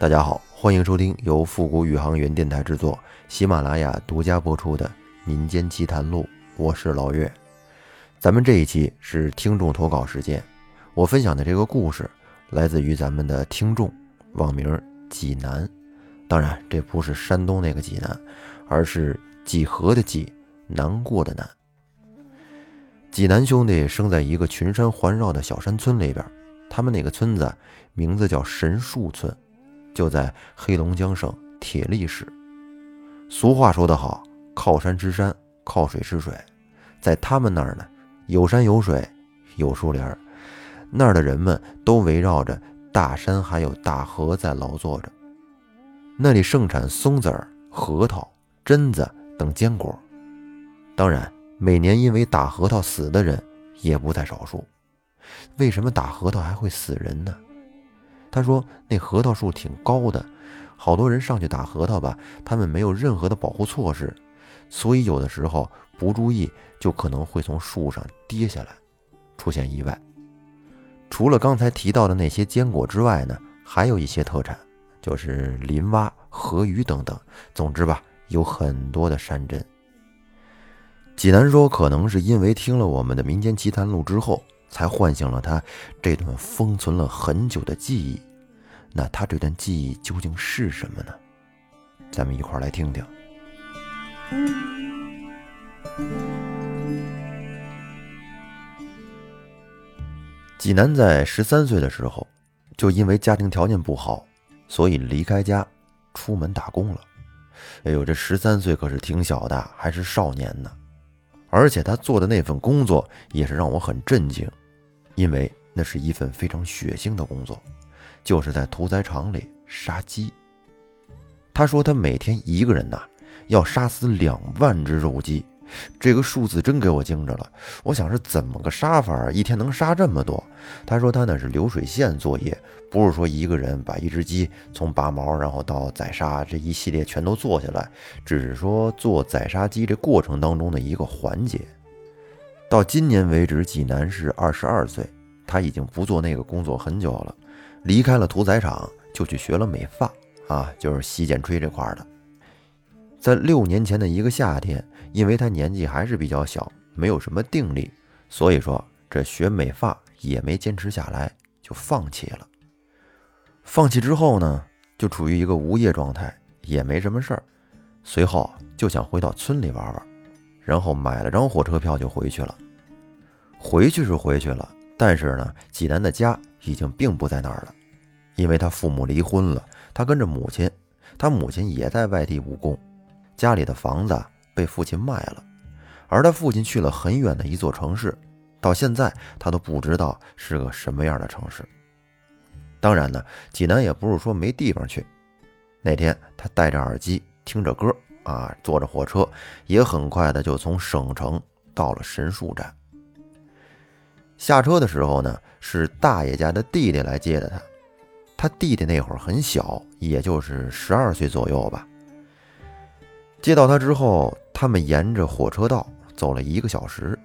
大家好，欢迎收听由复古宇航员电台制作、喜马拉雅独家播出的《民间奇谈录》，我是老岳。咱们这一期是听众投稿时间，我分享的这个故事来自于咱们的听众，网名济南。当然，这不是山东那个济南，而是几何的几，难过的难。济南兄弟生在一个群山环绕的小山村里边，他们那个村子名字叫神树村。就在黑龙江省铁力市。俗话说得好，靠山吃山，靠水吃水。在他们那儿呢，有山有水，有树林儿。那儿的人们都围绕着大山还有大河在劳作着。那里盛产松子儿、核桃、榛子等坚果。当然，每年因为打核桃死的人也不在少数。为什么打核桃还会死人呢？他说：“那核桃树挺高的，好多人上去打核桃吧，他们没有任何的保护措施，所以有的时候不注意就可能会从树上跌下来，出现意外。除了刚才提到的那些坚果之外呢，还有一些特产，就是林蛙、河鱼等等。总之吧，有很多的山珍。”济南说：“可能是因为听了我们的民间奇谈录之后。”才唤醒了他这段封存了很久的记忆。那他这段记忆究竟是什么呢？咱们一块来听听。济南在十三岁的时候，就因为家庭条件不好，所以离开家出门打工了。哎呦，这十三岁可是挺小的，还是少年呢。而且他做的那份工作也是让我很震惊，因为那是一份非常血腥的工作，就是在屠宰场里杀鸡。他说他每天一个人呐，要杀死两万只肉鸡。这个数字真给我惊着了，我想是怎么个杀法？一天能杀这么多？他说他那是流水线作业，不是说一个人把一只鸡从拔毛然后到宰杀这一系列全都做下来，只是说做宰杀鸡这过程当中的一个环节。到今年为止，济南是二十二岁，他已经不做那个工作很久了，离开了屠宰场，就去学了美发啊，就是洗剪吹这块的。在六年前的一个夏天。因为他年纪还是比较小，没有什么定力，所以说这学美发也没坚持下来，就放弃了。放弃之后呢，就处于一个无业状态，也没什么事儿。随后就想回到村里玩玩，然后买了张火车票就回去了。回去是回去了，但是呢，济南的家已经并不在那儿了，因为他父母离婚了，他跟着母亲，他母亲也在外地务工，家里的房子。被父亲卖了，而他父亲去了很远的一座城市，到现在他都不知道是个什么样的城市。当然呢，济南也不是说没地方去。那天他戴着耳机听着歌啊，坐着火车，也很快的就从省城到了神树站。下车的时候呢，是大爷家的弟弟来接的他。他弟弟那会儿很小，也就是十二岁左右吧。接到他之后。他们沿着火车道走了一个小时，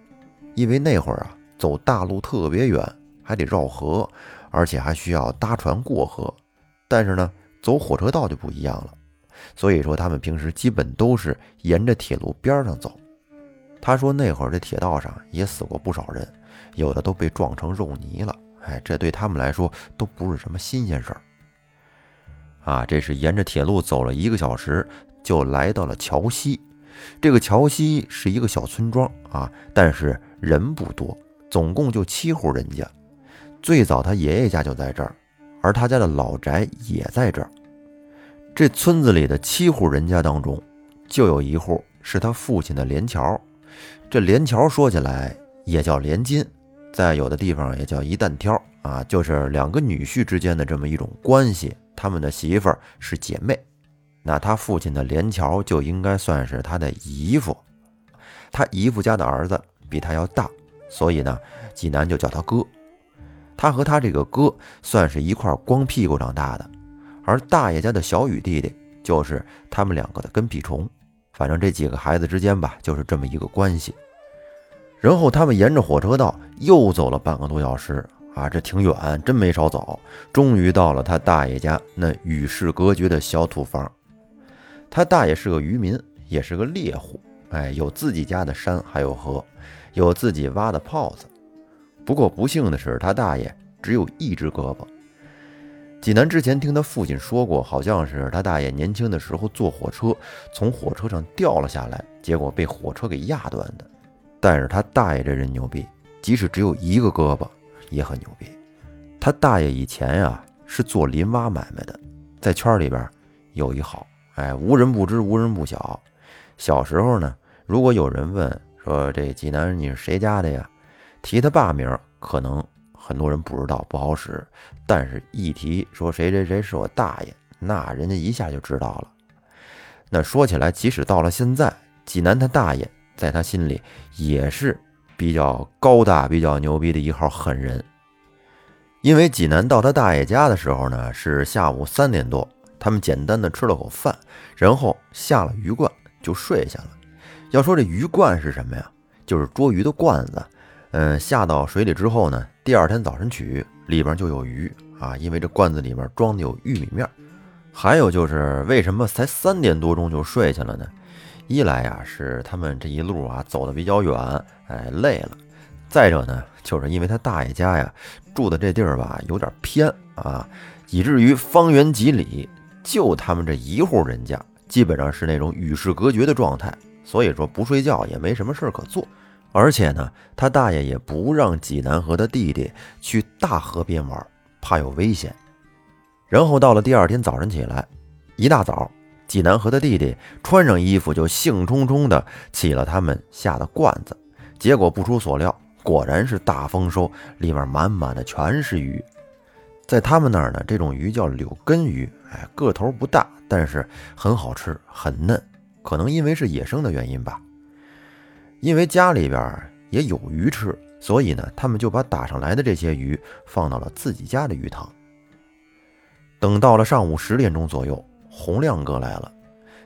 因为那会儿啊，走大路特别远，还得绕河，而且还需要搭船过河。但是呢，走火车道就不一样了，所以说他们平时基本都是沿着铁路边上走。他说那会儿这铁道上也死过不少人，有的都被撞成肉泥了。哎，这对他们来说都不是什么新鲜事儿。啊，这是沿着铁路走了一个小时，就来到了桥西。这个桥西是一个小村庄啊，但是人不多，总共就七户人家。最早他爷爷家就在这儿，而他家的老宅也在这儿。这村子里的七户人家当中，就有一户是他父亲的连桥。这连桥说起来也叫连金，在有的地方也叫一担挑啊，就是两个女婿之间的这么一种关系。他们的媳妇是姐妹。那他父亲的连桥就应该算是他的姨父，他姨父家的儿子比他要大，所以呢，济南就叫他哥。他和他这个哥算是一块光屁股长大的，而大爷家的小雨弟弟就是他们两个的跟屁虫。反正这几个孩子之间吧，就是这么一个关系。然后他们沿着火车道又走了半个多小时啊，这挺远，真没少走。终于到了他大爷家那与世隔绝的小土房。他大爷是个渔民，也是个猎户，哎，有自己家的山，还有河，有自己挖的泡子。不过不幸的是，他大爷只有一只胳膊。济南之前听他父亲说过，好像是他大爷年轻的时候坐火车从火车上掉了下来，结果被火车给压断的。但是他大爷这人牛逼，即使只有一个胳膊。也很牛逼，他大爷以前呀是做林挖买卖的，在圈里边有一号，哎，无人不知，无人不晓。小时候呢，如果有人问说这济南你是谁家的呀，提他爸名，可能很多人不知道，不好使。但是，一提说谁谁谁是我大爷，那人家一下就知道了。那说起来，即使到了现在，济南他大爷在他心里也是。比较高大、比较牛逼的一号狠人。因为济南到他大爷家的时候呢，是下午三点多，他们简单的吃了口饭，然后下了鱼罐就睡下了。要说这鱼罐是什么呀？就是捉鱼的罐子。嗯，下到水里之后呢，第二天早晨取，里边就有鱼啊。因为这罐子里面装的有玉米面。还有就是为什么才三点多钟就睡下了呢？一来呀，是他们这一路啊走的比较远，哎，累了；再者呢，就是因为他大爷家呀住的这地儿吧有点偏啊，以至于方圆几里就他们这一户人家，基本上是那种与世隔绝的状态，所以说不睡觉也没什么事可做。而且呢，他大爷也不让济南河的弟弟去大河边玩，怕有危险。然后到了第二天早晨起来，一大早。济南河的弟弟穿上衣服，就兴冲冲地起了他们下的罐子。结果不出所料，果然是大丰收，里面满满的全是鱼。在他们那儿呢，这种鱼叫柳根鱼，哎，个头不大，但是很好吃，很嫩。可能因为是野生的原因吧。因为家里边也有鱼吃，所以呢，他们就把打上来的这些鱼放到了自己家的鱼塘。等到了上午十点钟左右。洪亮哥来了，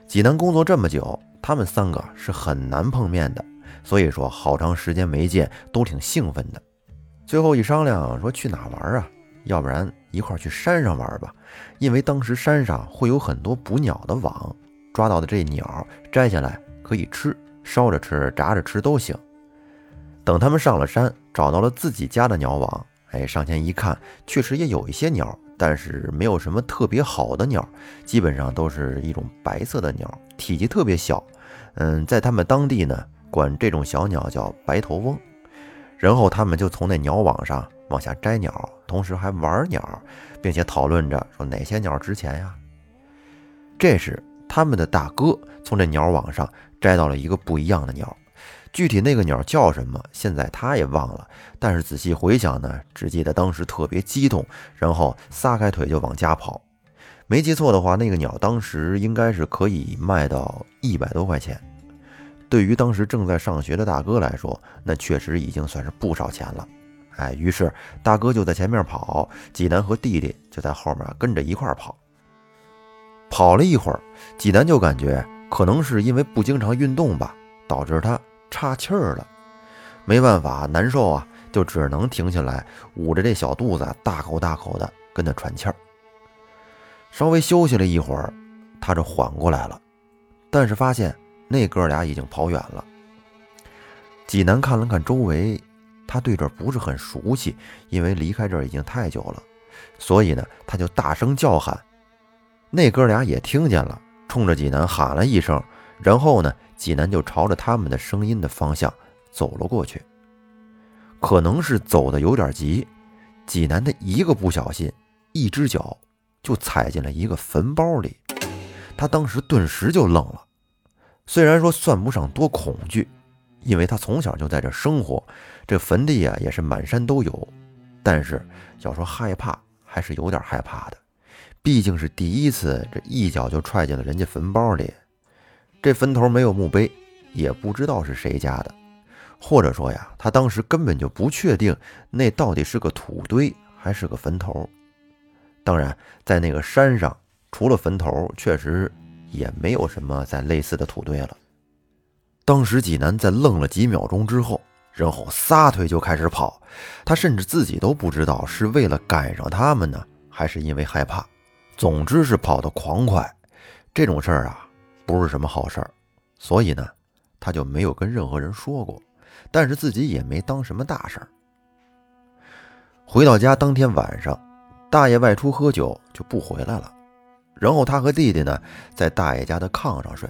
济南工作这么久，他们三个是很难碰面的，所以说好长时间没见，都挺兴奋的。最后一商量，说去哪玩啊？要不然一块去山上玩吧，因为当时山上会有很多捕鸟的网，抓到的这鸟摘下来可以吃，烧着吃、炸着吃都行。等他们上了山，找到了自己家的鸟网，哎，上前一看，确实也有一些鸟。但是没有什么特别好的鸟，基本上都是一种白色的鸟，体积特别小。嗯，在他们当地呢，管这种小鸟叫白头翁。然后他们就从那鸟网上往下摘鸟，同时还玩鸟，并且讨论着说哪些鸟值钱呀。这时，他们的大哥从这鸟网上摘到了一个不一样的鸟。具体那个鸟叫什么，现在他也忘了。但是仔细回想呢，只记得当时特别激动，然后撒开腿就往家跑。没记错的话，那个鸟当时应该是可以卖到一百多块钱。对于当时正在上学的大哥来说，那确实已经算是不少钱了。哎，于是大哥就在前面跑，济南和弟弟就在后面跟着一块跑。跑了一会儿，济南就感觉可能是因为不经常运动吧，导致他。岔气儿了，没办法，难受啊，就只能停下来，捂着这小肚子，大口大口的跟他喘气儿。稍微休息了一会儿，他这缓过来了，但是发现那哥俩已经跑远了。济南看了看周围，他对这儿不是很熟悉，因为离开这儿已经太久了，所以呢，他就大声叫喊。那哥俩也听见了，冲着济南喊了一声，然后呢。济南就朝着他们的声音的方向走了过去，可能是走的有点急，济南的一个不小心，一只脚就踩进了一个坟包里。他当时顿时就愣了，虽然说算不上多恐惧，因为他从小就在这生活，这坟地啊也是满山都有，但是要说害怕，还是有点害怕的，毕竟是第一次，这一脚就踹进了人家坟包里。这坟头没有墓碑，也不知道是谁家的，或者说呀，他当时根本就不确定那到底是个土堆还是个坟头。当然，在那个山上，除了坟头，确实也没有什么再类似的土堆了。当时济南在愣了几秒钟之后，然后撒腿就开始跑。他甚至自己都不知道是为了赶上他们呢，还是因为害怕。总之是跑得狂快。这种事儿啊，不是什么好事儿，所以呢，他就没有跟任何人说过，但是自己也没当什么大事儿。回到家当天晚上，大爷外出喝酒就不回来了，然后他和弟弟呢，在大爷家的炕上睡。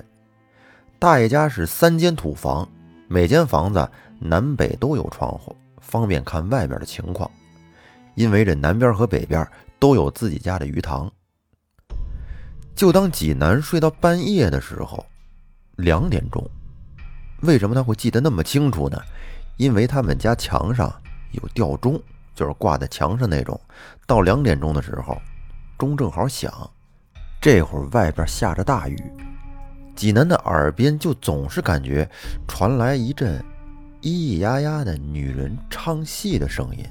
大爷家是三间土房，每间房子南北都有窗户，方便看外边的情况。因为这南边和北边都有自己家的鱼塘。就当济南睡到半夜的时候，两点钟，为什么他会记得那么清楚呢？因为他们家墙上有吊钟，就是挂在墙上那种。到两点钟的时候，钟正好响。这会儿外边下着大雨。济南的耳边就总是感觉传来一阵咿咿呀呀的女人唱戏的声音，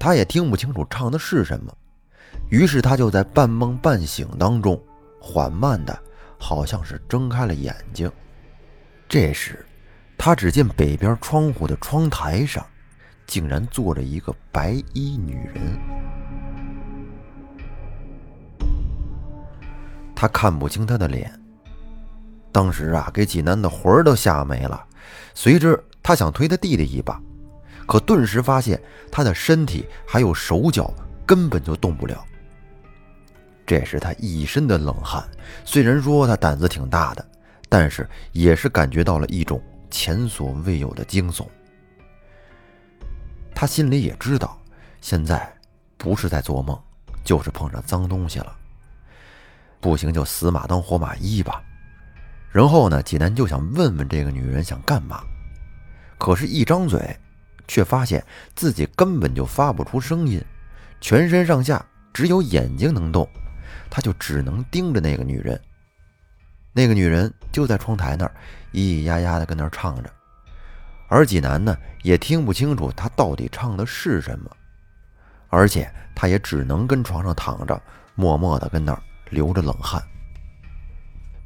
他也听不清楚唱的是什么，于是他就在半梦半醒当中，缓慢的，好像是睁开了眼睛。这时，他只见北边窗户的窗台上，竟然坐着一个白衣女人，他看不清她的脸。当时啊，给济南的魂儿都吓没了。随之，他想推他弟弟一把，可顿时发现他的身体还有手脚根本就动不了。这是他一身的冷汗。虽然说他胆子挺大的，但是也是感觉到了一种前所未有的惊悚。他心里也知道，现在不是在做梦，就是碰上脏东西了。不行，就死马当活马医吧。然后呢，济南就想问问这个女人想干嘛，可是，一张嘴，却发现自己根本就发不出声音，全身上下只有眼睛能动，他就只能盯着那个女人。那个女人就在窗台那儿，咿咿呀呀的跟那儿唱着，而济南呢，也听不清楚她到底唱的是什么，而且他也只能跟床上躺着，默默的跟那儿流着冷汗。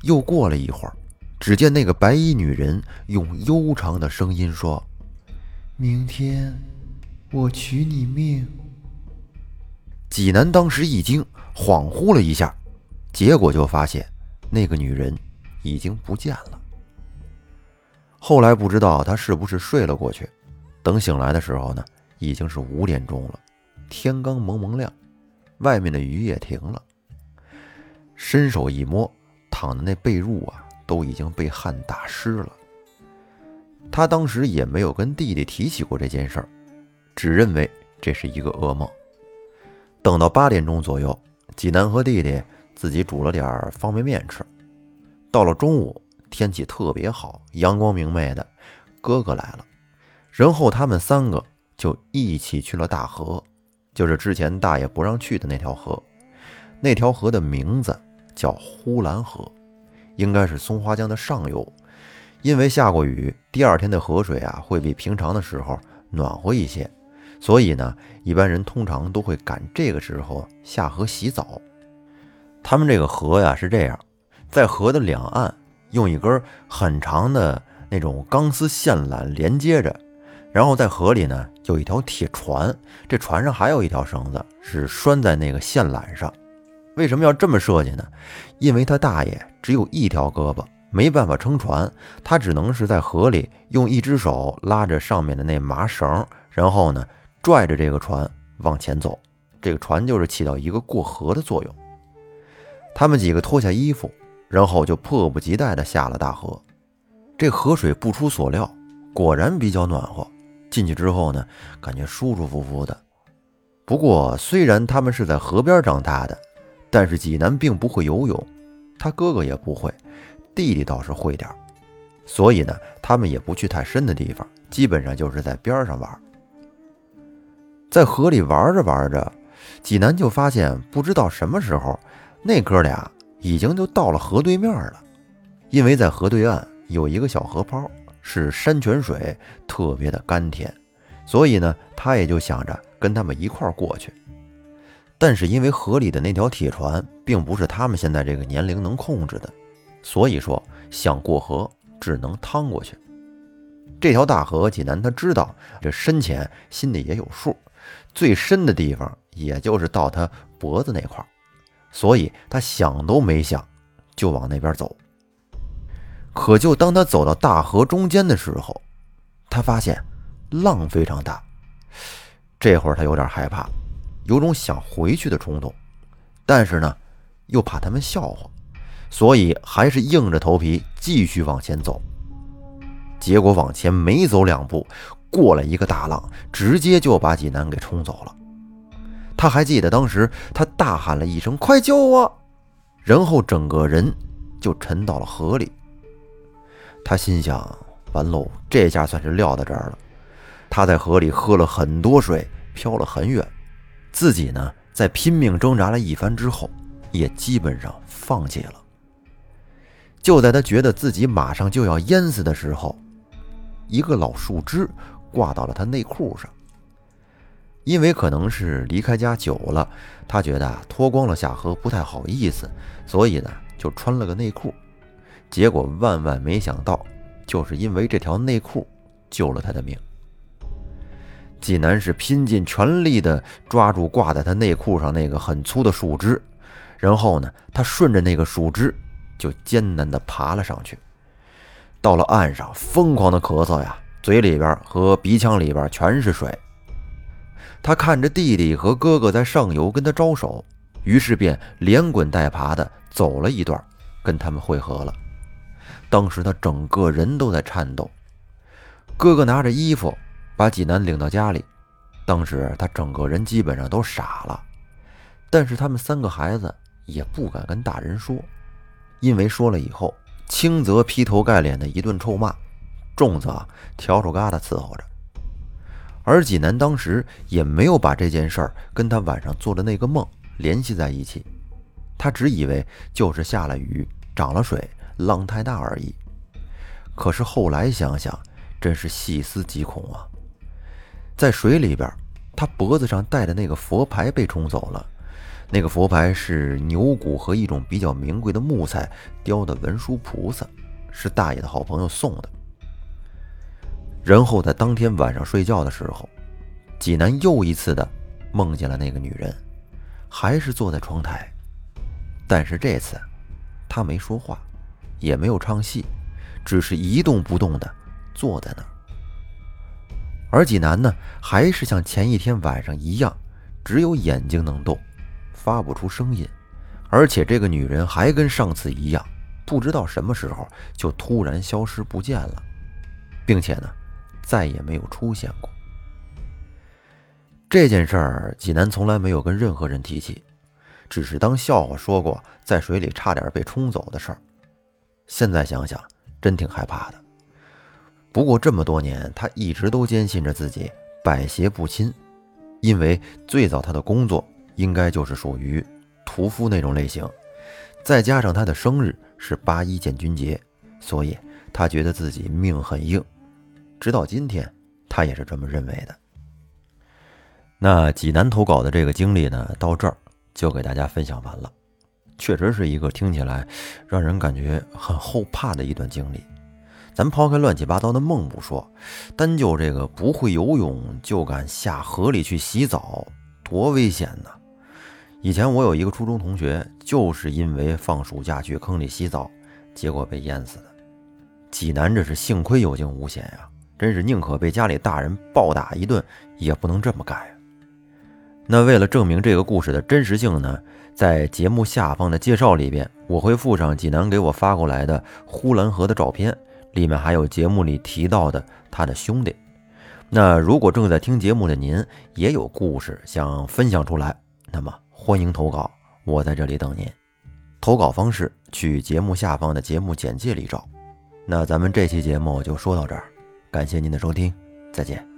又过了一会儿，只见那个白衣女人用悠长的声音说：“明天我取你命。”济南当时一惊，恍惚了一下，结果就发现那个女人已经不见了。后来不知道他是不是睡了过去，等醒来的时候呢，已经是五点钟了，天刚蒙蒙亮，外面的雨也停了。伸手一摸。躺的那被褥啊，都已经被汗打湿了。他当时也没有跟弟弟提起过这件事儿，只认为这是一个噩梦。等到八点钟左右，济南和弟弟自己煮了点方便面吃。到了中午，天气特别好，阳光明媚的，哥哥来了，然后他们三个就一起去了大河，就是之前大爷不让去的那条河。那条河的名字。叫呼兰河，应该是松花江的上游。因为下过雨，第二天的河水啊会比平常的时候暖和一些，所以呢，一般人通常都会赶这个时候下河洗澡。他们这个河呀是这样，在河的两岸用一根很长的那种钢丝线缆连接着，然后在河里呢有一条铁船，这船上还有一条绳子是拴在那个线缆上。为什么要这么设计呢？因为他大爷只有一条胳膊，没办法撑船，他只能是在河里用一只手拉着上面的那麻绳，然后呢拽着这个船往前走。这个船就是起到一个过河的作用。他们几个脱下衣服，然后就迫不及待地下了大河。这河水不出所料，果然比较暖和。进去之后呢，感觉舒舒服服的。不过，虽然他们是在河边长大的，但是济南并不会游泳，他哥哥也不会，弟弟倒是会点所以呢，他们也不去太深的地方，基本上就是在边上玩。在河里玩着玩着，济南就发现，不知道什么时候，那哥俩已经就到了河对面了，因为在河对岸有一个小河泡，是山泉水，特别的甘甜，所以呢，他也就想着跟他们一块儿过去。但是因为河里的那条铁船并不是他们现在这个年龄能控制的，所以说想过河只能趟过去。这条大河，济南他知道这深浅，心里也有数。最深的地方，也就是到他脖子那块儿，所以他想都没想，就往那边走。可就当他走到大河中间的时候，他发现浪非常大。这会儿他有点害怕，有种想回去的冲动，但是呢，又怕他们笑话，所以还是硬着头皮继续往前走。结果往前没走两步，过了一个大浪，直接就把济南给冲走了。他还记得当时他大喊了一声“快救我”，然后整个人就沉到了河里。他心想：完喽，这下算是撂到这儿了。他在河里喝了很多水，漂了很远，自己呢，在拼命挣扎了一番之后，也基本上放弃了。就在他觉得自己马上就要淹死的时候，一个老树枝挂到了他内裤上。因为可能是离开家久了，他觉得脱光了下河不太好意思，所以呢，就穿了个内裤。结果万万没想到，就是因为这条内裤救了他的命。济南是拼尽全力的抓住挂在他内裤上那个很粗的树枝，然后呢，他顺着那个树枝就艰难的爬了上去。到了岸上，疯狂的咳嗽呀，嘴里边和鼻腔里边全是水。他看着弟弟和哥哥在上游跟他招手，于是便连滚带爬的走了一段，跟他们会合了。当时他整个人都在颤抖。哥哥拿着衣服把济南领到家里，当时他整个人基本上都傻了。但是他们三个孩子也不敢跟大人说，因为说了以后，轻则劈头盖脸的一顿臭骂，粽子啊笤帚疙瘩伺候着。而济南当时也没有把这件事儿跟他晚上做的那个梦联系在一起，他只以为就是下了雨，涨了水。浪太大而已。可是后来想想，真是细思极恐啊！在水里边，他脖子上戴的那个佛牌被冲走了。那个佛牌是牛骨和一种比较名贵的木材雕的文殊菩萨，是大爷的好朋友送的。然后在当天晚上睡觉的时候，济南又一次的梦见了那个女人，还是坐在窗台，但是这次他没说话。也没有唱戏，只是一动不动的坐在那儿。而济南呢，还是像前一天晚上一样，只有眼睛能动，发不出声音。而且这个女人还跟上次一样，不知道什么时候就突然消失不见了，并且呢，再也没有出现过。这件事儿，济南从来没有跟任何人提起，只是当笑话说过，在水里差点被冲走的事儿。现在想想，真挺害怕的。不过这么多年，他一直都坚信着自己百邪不侵，因为最早他的工作应该就是属于屠夫那种类型，再加上他的生日是八一建军节，所以他觉得自己命很硬。直到今天，他也是这么认为的。那济南投稿的这个经历呢，到这儿就给大家分享完了。确实是一个听起来让人感觉很后怕的一段经历。咱抛开乱七八糟的梦不说，单就这个不会游泳就敢下河里去洗澡，多危险呐！以前我有一个初中同学，就是因为放暑假去坑里洗澡，结果被淹死的。济南这是幸亏有惊无险呀，真是宁可被家里大人暴打一顿，也不能这么干呀。那为了证明这个故事的真实性呢？在节目下方的介绍里边，我会附上济南给我发过来的呼兰河的照片，里面还有节目里提到的他的兄弟。那如果正在听节目的您也有故事想分享出来，那么欢迎投稿，我在这里等您。投稿方式去节目下方的节目简介里找。那咱们这期节目就说到这儿，感谢您的收听，再见。